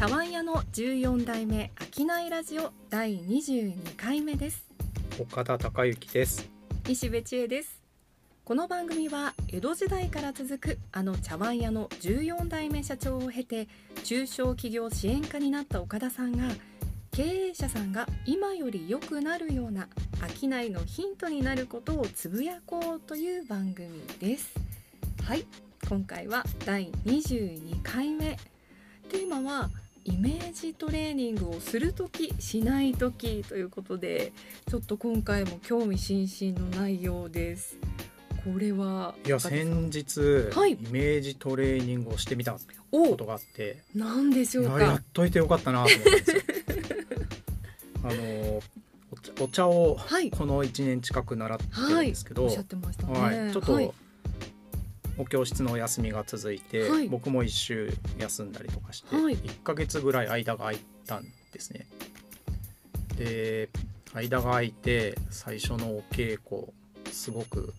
茶碗屋の14代目商いラジオ第22回目です。岡田孝之です。西部千恵です。この番組は江戸時代から続くあの茶碗屋の14代目社長を経て中小企業支援課になった岡田さんが経営者さんが今より良くなるような商いのヒントになることをつぶやこうという番組です。はい今回は第22回目。テーマはイメージトレーニングをする時しない時ということでちょっと今回も興味津々の内容です。これはいや先日、はい。イメージトレーニングをしてみたこおとがあって。なんでしょうか？あやっといてよかったなと思っ あのお茶お茶をはい。この1年近く習ってるはいんですけど、おっしゃってましたね。はい。ちょっと、はいお教室のお休みが続いて、はい。僕も一周休んだりとかして、はい。1ヶ月ぐらい間が空いたんですね。で間が空いて最初のお稽古すごく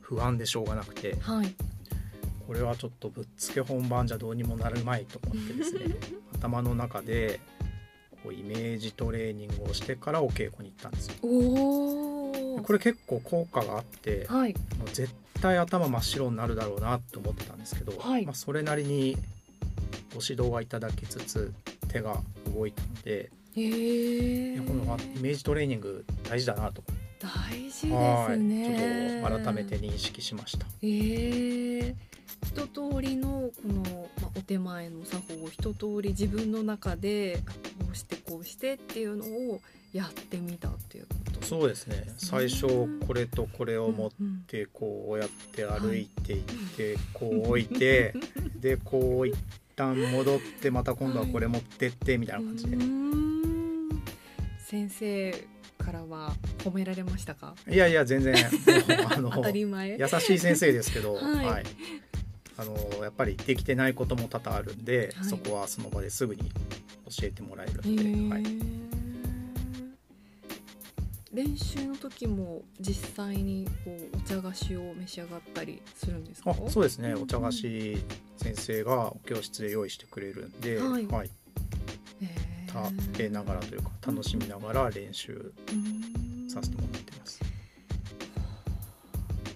不安でしょうがなくてはい。これはちょっとぶっつけ本番じゃどうにもなるまいと思ってですね 頭の中でこうイメージトレーニングをしてからお稽古に行ったんですよ。これ結構効果があってはい。もう絶対頭真っ白になるだろうなと思ってたんですけど、はい。まあ、それなりにご指導はいただきつつ手が動いたので、えやこのイメージトレーニング大事だなと大事ですはい。ねちょっと改めて認識しました。ええ一通りのこの、まあ、お手前の作法を一通り自分の中でこうしてこうしてっていうのをやってみたっていうこと。そうですね。最初これとこれを持っうんてこうやって歩いていって、こう置いてでこう一旦戻ってまた今度はこれ持ってってみたいな感じで。先生からは褒められましたか？いやいや全然。あの当たり前。優しい先生ですけど、はい。はい。あのやっぱりできてないことも多々あるんで、はいそこはその場ですぐに教えてもらえるへんで、はい、ー練習の時も実際にこうお茶菓子を召し上がったりするんですか？あそうですね。うんお茶菓子先生がお教室で用意してくれるんで、はい。はい。食べながらというか楽しみながら練習させてもらってます。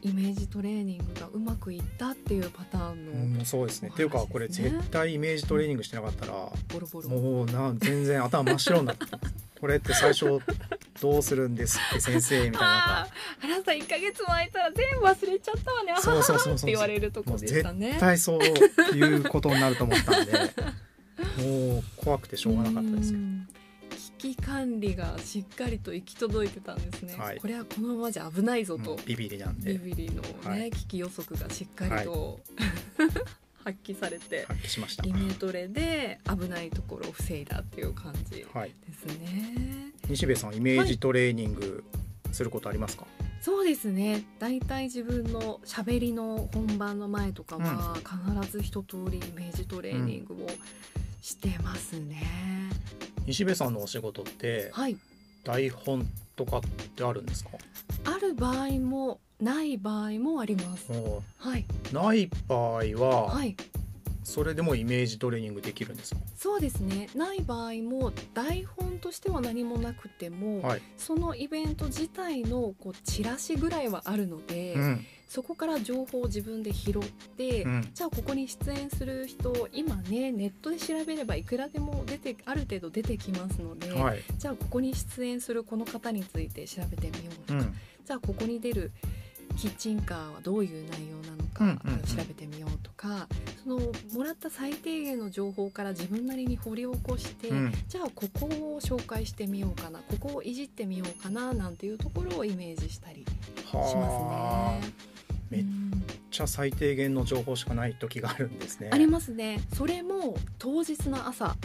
イメージトレーニングがうまくいったっていうパターンのうん、そうですね。っていうかこれ絶対イメージトレーニングしてなかったらボロボロ。もうな全然頭真っ白になって。これって最初どうするんですって先生みたいな。あーあなた1ヶ月も空いたら全部忘れちゃったわね。そうはそうそうそう。はって言われるとこでしたね絶対そういうことになると思ったんでもう怖くてしょうがなかったですけど うん危機管理がしっかりと行き届いてたんですね、はいこれはこのままじゃ危ないぞともう、ビビりなんビでビリのね、はい危機予測がしっかりと、発揮されて、発揮しました。イメトレで危ないところを防いだっていう感じはい。ですね。西部さんイメージトレーニングすることありますか？そうですね。だいたい自分の喋りの本番の前とかは、必ず一通りイメージトレーニングをしてますね。西部さんのお仕事ってはい。台本とかってあるんですか？ある場合もない場合もあります。もはい。うない場合ははい。それでもイメージトレーニングできるんですか？そうですね。ない場合も台本としては何もなくても、はい。そのイベント自体のこうチラシぐらいはあるので、うんそこから情報を自分で拾って、うんじゃあここに出演する人今ねネットで調べればいくらでも出てある程度出てきますので、はい。じゃあここに出演するこの方について調べてみようとか、うんじゃあここに出るキッチンカーはどういう内容なのか、うんうんうん調べてみようとかそのもらった最低限の情報から自分なりに掘り起こして、うんじゃあここを紹介してみようかなここをいじってみようかななんていうところをイメージしたりしますはあね。めっちゃ最低限の情報しかない時があるんですね。ありますねそれも当日の朝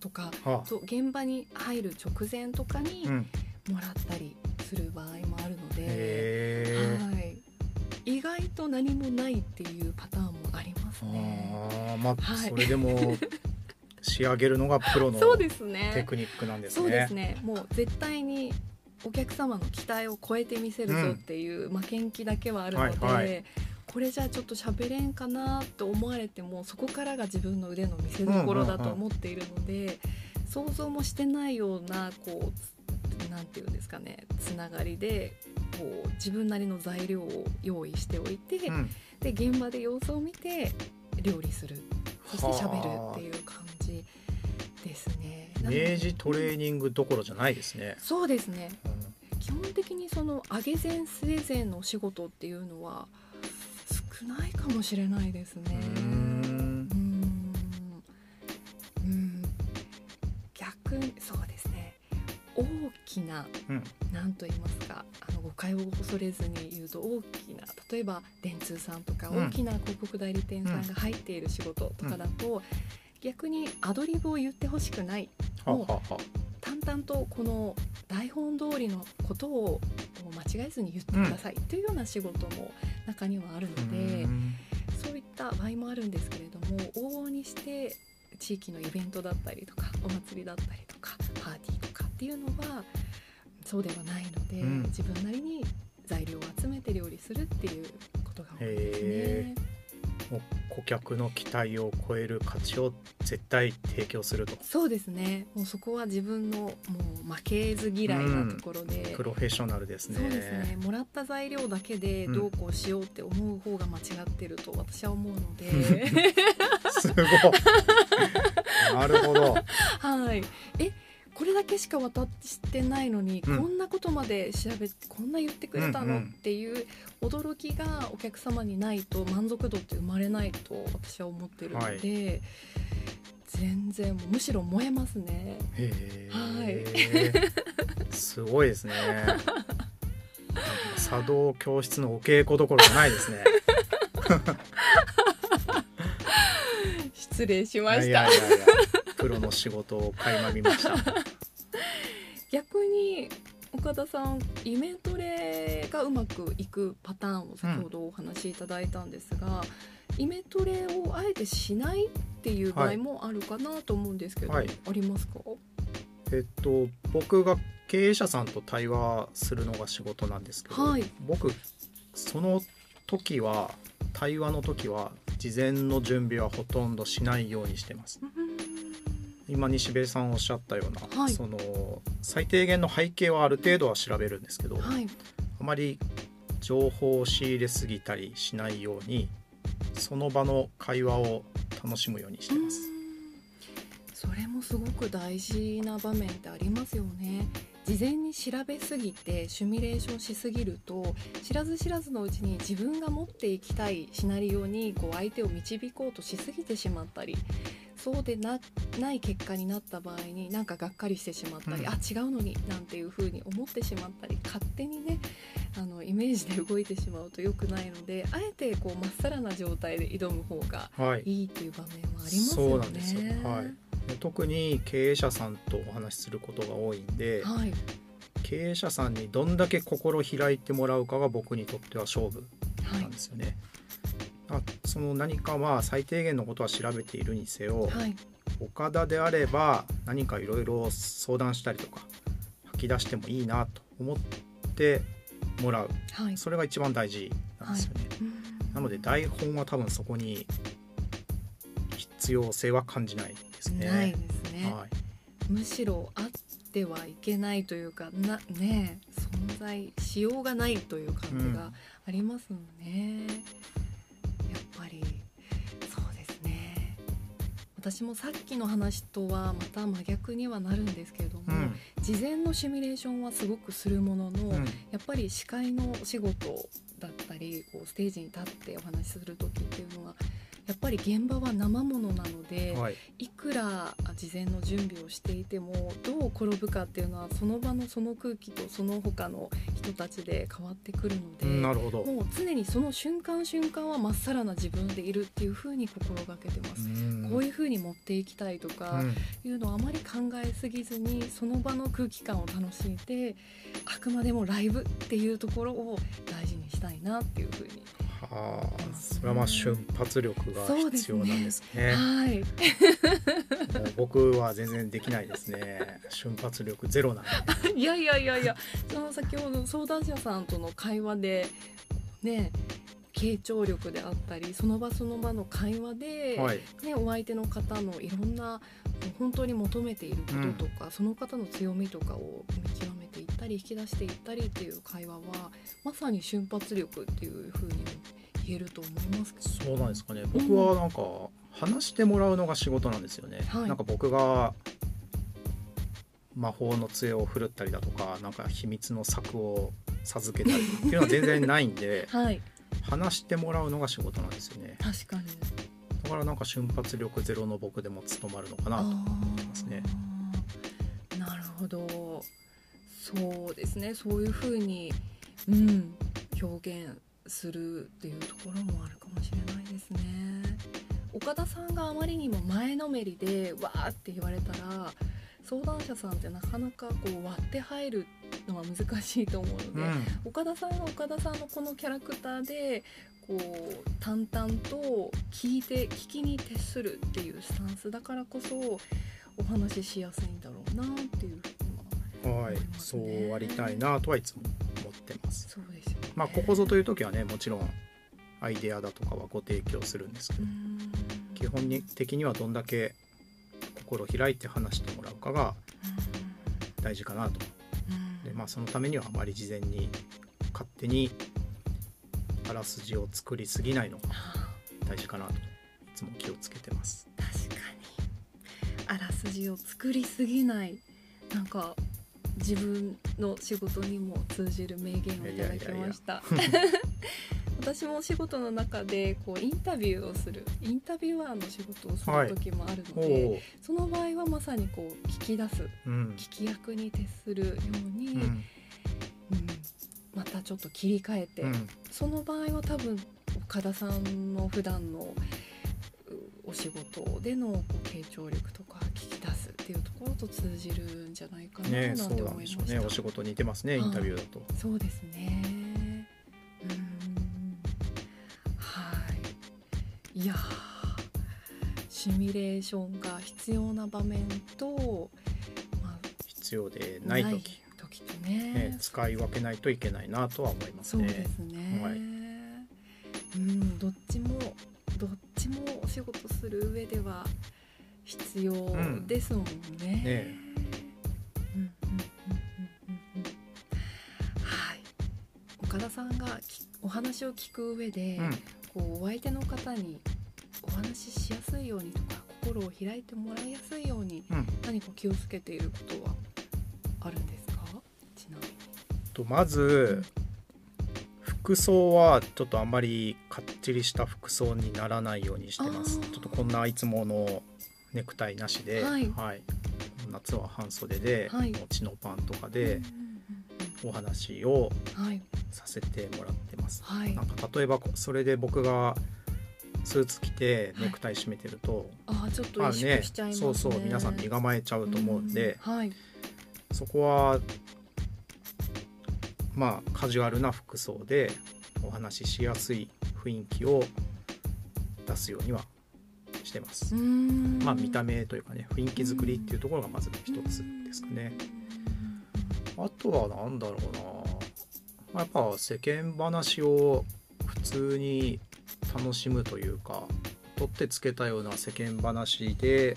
とかはと現場に入る直前とかにあ、うん。もらったりする場合もあるので、へえ。はい、意外と何もないっていうパターンもありますね。まあ、はい。それでも仕上げるのがプロのそうですテねクニックなんですそうでね。すね。もう絶対にお客様の期待を超えてみせるぞっていう負けん気だけはあるので、はいはい。これじゃあちょっと喋れんかなと思われてもそこからが自分の腕の見せ所だと思っているので、想像もしてないようなこうなんていうんですかねつながりでこう自分なりの材料を用意しておいて、うん。で現場で様子を見て料理するそして喋るっていう感じですね。イメージトレーニングどころじゃないですね。そうですねうん基本的にその上げ前据え前のお仕事っていうのは少ないかもしれないですね。きなうん。何と言いますかあの誤解を恐れずに言うと大きな例えば電通さんとかうん。大きな広告代理店さんが入っている仕事とかだと、逆にアドリブを言ってほしくない。ははは淡々とこの台本通りのことを間違えずに言ってくださいというような仕事も中にはあるので、うん。そういった場合もあるんですけれども往々にして地域のイベントだったりとかお祭りだったりとかパーティーとかっていうのはそうではないので、うん。自分なりに材料を集めて料理するっていうことが多いですへね。もう顧客の期待を超える価値を絶対提供すると。そうですね。もうそこは自分のもう負けず嫌いなところで、プロフェッショナルですね。そうですね。もらった材料だけでどうこうしようって思う方が間違ってると私は思うので。すごい。なるほど。はい。えこれだけしか渡してないのに、うんこんなことまで調べてこんな言ってくれたの、っていう驚きがお客様にないと満足度って生まれないと私は思ってるので、全然もうむしろ燃えますね。へはえ。すごいですね。茶道教室のお稽古どころじゃないですね。失礼しました。いやいやいやプロの仕事を垣間見ました。逆に岡田さんイメトレがうまくいくパターンを先ほどお話しいただいたんですが、イメトレをあえてしないっていう場合もあるかなと思うんですけど、はいありますか？えっと僕が経営者さんと対話するのが仕事なんですけど、はい僕その時は対話の時は事前の準備はほとんどしないようにしてます。今西部さんおっしゃったような、はい。その最低限の背景はある程度は調べるんですけど、はい。あまり情報を仕入れすぎたりしないようにその場の会話を楽しむようにしてます。それもすごく大事な場面ってありますよね。事前に調べすぎてシミュレーションしすぎると知らず知らずのうちに自分が持っていきたいシナリオにこう相手を導こうとしすぎてしまったりそうでなない結果になった場合になんかがっかりしてしまったり、うん。あ違うのになんていう風に思ってしまったり勝手にねあのイメージで動いてしまうと良くないのであえてこうまっさらな状態で挑む方がはい、いいっていう場面はありますよね。そうなんですよ。はい。で特に経営者さんとお話しすることが多いんで、はい。経営者さんにどんだけ心開いてもらうかが僕にとっては勝負はないんですよね。あその何かは最低限のことは調べているにせよ、はい。岡田であれば何かいろいろ相談したりとか吐き出してもいいなと思ってもらう。はい。それが一番大事なんですよね。なので台本は多分そこに必要性は感じないですね。ないですね、はい。むしろあってはいけないというかなね存在しようがないという感じがありますもんね、やっ私もさっきの話とはまた真逆にはなるんですけれども、うん。事前のシミュレーションはすごくするものの、うん。やっぱり司会のお仕事だったりこうステージに立ってお話しする時っていうのはやっぱり現場は生ものなので、はい。いくら事前の準備をしていてもどう転ぶかっていうのはその場のその空気とその他の人たちで変わってくるので、うんなるほど。もう常にその瞬間瞬間はまっさらな自分でいるっていう風に心がけてます。うんこういう風に持っていきたいとかうんいうのをあまり考えすぎずにその場の空気感を楽しんであくまでもライブっていうところを大事にしたいなっていう風にはあ、それはまあ瞬発力が必要なんですね。はいもう僕は全然できないですね。瞬発力ゼロなんで。いやいやいやいやその先ほど相談者さんとの会話でね経傾聴力であったりその場その場の会話で、はいね、お相手の方のいろんな本当に求めていることとか、その方の強みとかを見極ったり引き出していったりっていう会話はまさに瞬発力っていうふうにも言えると思いますそうなんですかね。僕はなんか話してもらうのが仕事なんですよね、はい。なんか僕が魔法の杖を振るったりだとかなんか秘密の策を授けたりっていうのは全然ないんで はい。話してもらうのが仕事なんですよね。確かに。だからなんか瞬発力ゼロの僕でも務まるのかなと思ってますね。なるほどそうですね。そういうふうに、うん、表現するっていうところもあるかもしれないですね。岡田さんがあまりにも前のめりでわーって言われたら相談者さんってなかなかこう割って入るのは難しいと思うので、うん。岡田さんが岡田さんのこのキャラクターでこう淡々と聞いて聞きに徹するっていうスタンスだからこそお話ししやすいんだろうなっていうははいそねうありたいなとはいつも思ってます。そうですよね。まあここぞという時はねもちろんアイデアだとかはご提供するんですけど基本的にはどんだけ心開いて話してもらうかが大事かなと。うん。で、まあ、そのためにはあまり事前に勝手にあらすじを作りすぎないのがあ大事かなといつも気をつけてます。ー確かに。あらすじを作りすぎない。なんか自分の仕事にも通じる名言をいただきました。私もお仕事の中でこうインタビューをする。インタビュアーの仕事をする時もあるのおで、お、その場合はまさにこう聞き出す。うん、聞き役に徹するように、うん、うんまたちょっと切り替えて、うん、その場合は多分岡田さんの普段のうお仕事でのこう傾聴力とか聞きっていうところと通じるんじゃないかなね、なんてそうなん。でしょうね。お仕事似てますね、インタビューだと。そうですね。うん。はい。いやー、シミュレーションが必要な場面と、まあ、必要でない時、時とねね、使い分けないといけないなとは思いますね。そうですね。はいうん、どっちもどっちもお仕事する上では必要ですもんね。ねうんうんうんうんうんうんはい。岡田さんがきお話を聞く上で、うん、こうお相手の方にお話ししやすいようにとか心を開いてもらいやすいようにうん、何か気をつけていることはあるんですか？ちなみに。とまず服装はちょっとあんまりかっちりした服装にならないようにしてますちょっとこんないつものネクタイなしで、はい。夏は半袖で、はい。もうチノパンとかうんでうんお話をさせてもらってます、はい。なんか例えばこそれで僕がスーツ着てはい。ネクタイ締めてると、あーちょっと意識しちゃいますね。そうそう皆さん身構えちゃうと思うんで、うん。はい。そこはまあカジュアルな服装でお話ししやすい雰囲気を出すようにはしてます、まあ見た目というかね雰囲気作りっていうところがまず一つですかね、あとは何だろうな、まあ、やっぱ世間話を普通に楽しむというか取ってつけたような世間話で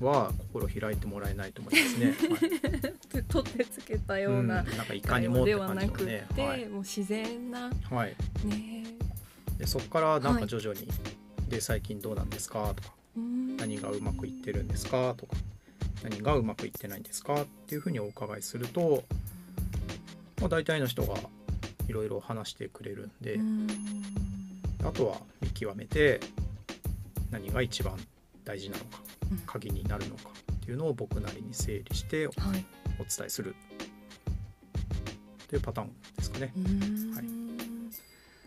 は心開いてもらえないと思いますね。はい。取ってつけたよう、うんななんかいかにもってでは感じのなくて、ねはい。もう自然なはい、ね。でそこからなんはい。か徐々に、で最近どうなんですか？とかうん。何がうまくいってるんですか？とか何がうまくいってないんですか？っていうふうにお伺いすると、まあ、大体の人がいろいろ話してくれるんで、うん。あとは見極めて何が一番大事なのかうん。鍵になるのかっていうのを僕なりに整理しておはい。伝えする。というパターンですかね。うん。はい。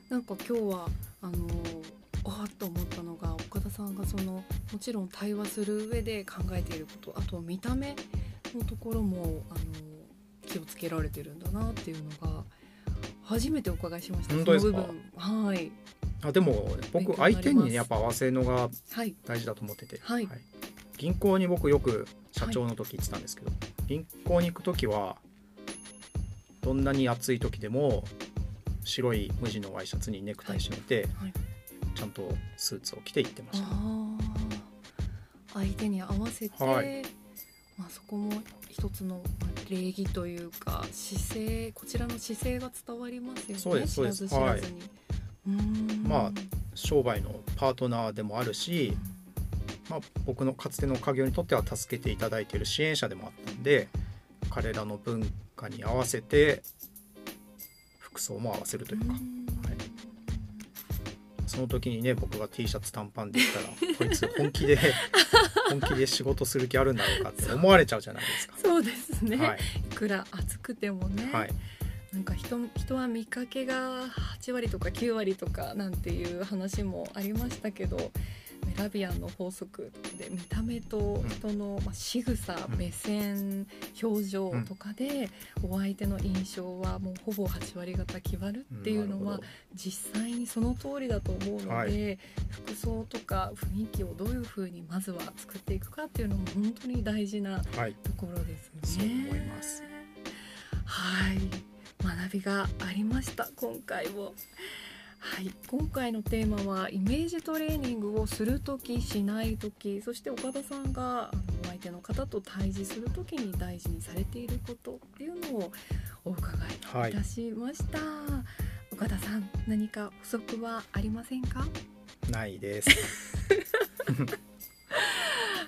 なんか今日はあのあっと思ったのが岡田さんがそのもちろん対話する上で考えていることあと見た目のところもあの気をつけられてるんだなっていうのが初めてお伺いしました。本当ですか？その部分はい。あでも僕相手にねやっぱ合わせるのがはい。大事だと思ってて、はい。銀行に僕よく社長の時行ってたんですけど、銀行に行く時はどんなに暑い時でも白い無地のワイシャツにネクタイ締めて、はい。はい、ちゃんとスーツを着て行ってました。相手に合わせて、はい、まあ、そこも一つの礼儀というか姿勢こちらの姿勢が伝わりますよね。そうですそうです。はい、まあ商売のパートナーでもあるし、まあ、僕のかつての家業にとっては助けていただいている支援者でもあったんで彼らの文化に合わせて服装も合わせるというか、はい、その時にね僕が T シャツ短パンで言ったらこいつ本気で 本気で仕事する気あるんだろうかって思われちゃうじゃないですか。そうですね、はい、いくら暑くてもね、はい、なんか人人は見かけが8割とか9割とかなんていう話もありましたけどメラビアンの法則で見た目と人の、まあ、仕草、うん、目線表情とかで、お相手の印象はもうほぼ8割方決まるっていうのは、実際にその通りだと思うので、はい、服装とか雰囲気をどういうふうにまずは作っていくかっていうのも本当に大事なところですね。はい、思います。はい。学びがありました今回も。はい、今回のテーマはイメージトレーニングをする時しない時そして岡田さんがあのお相手の方と対峙する時に大事にされていることっていうのをお伺いいたしました、はい、岡田さん何か補足はありませんか？ないです。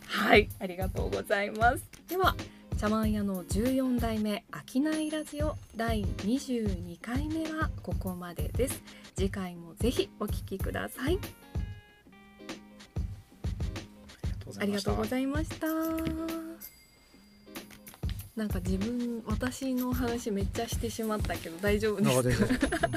はい。ありがとうございます。では茶碗屋の14代目商いラジオ第22回目はここまでです次回もぜひお聞きください。ありがとうございました。なんか自分私の話めっちゃしてしまったけど大丈夫です。か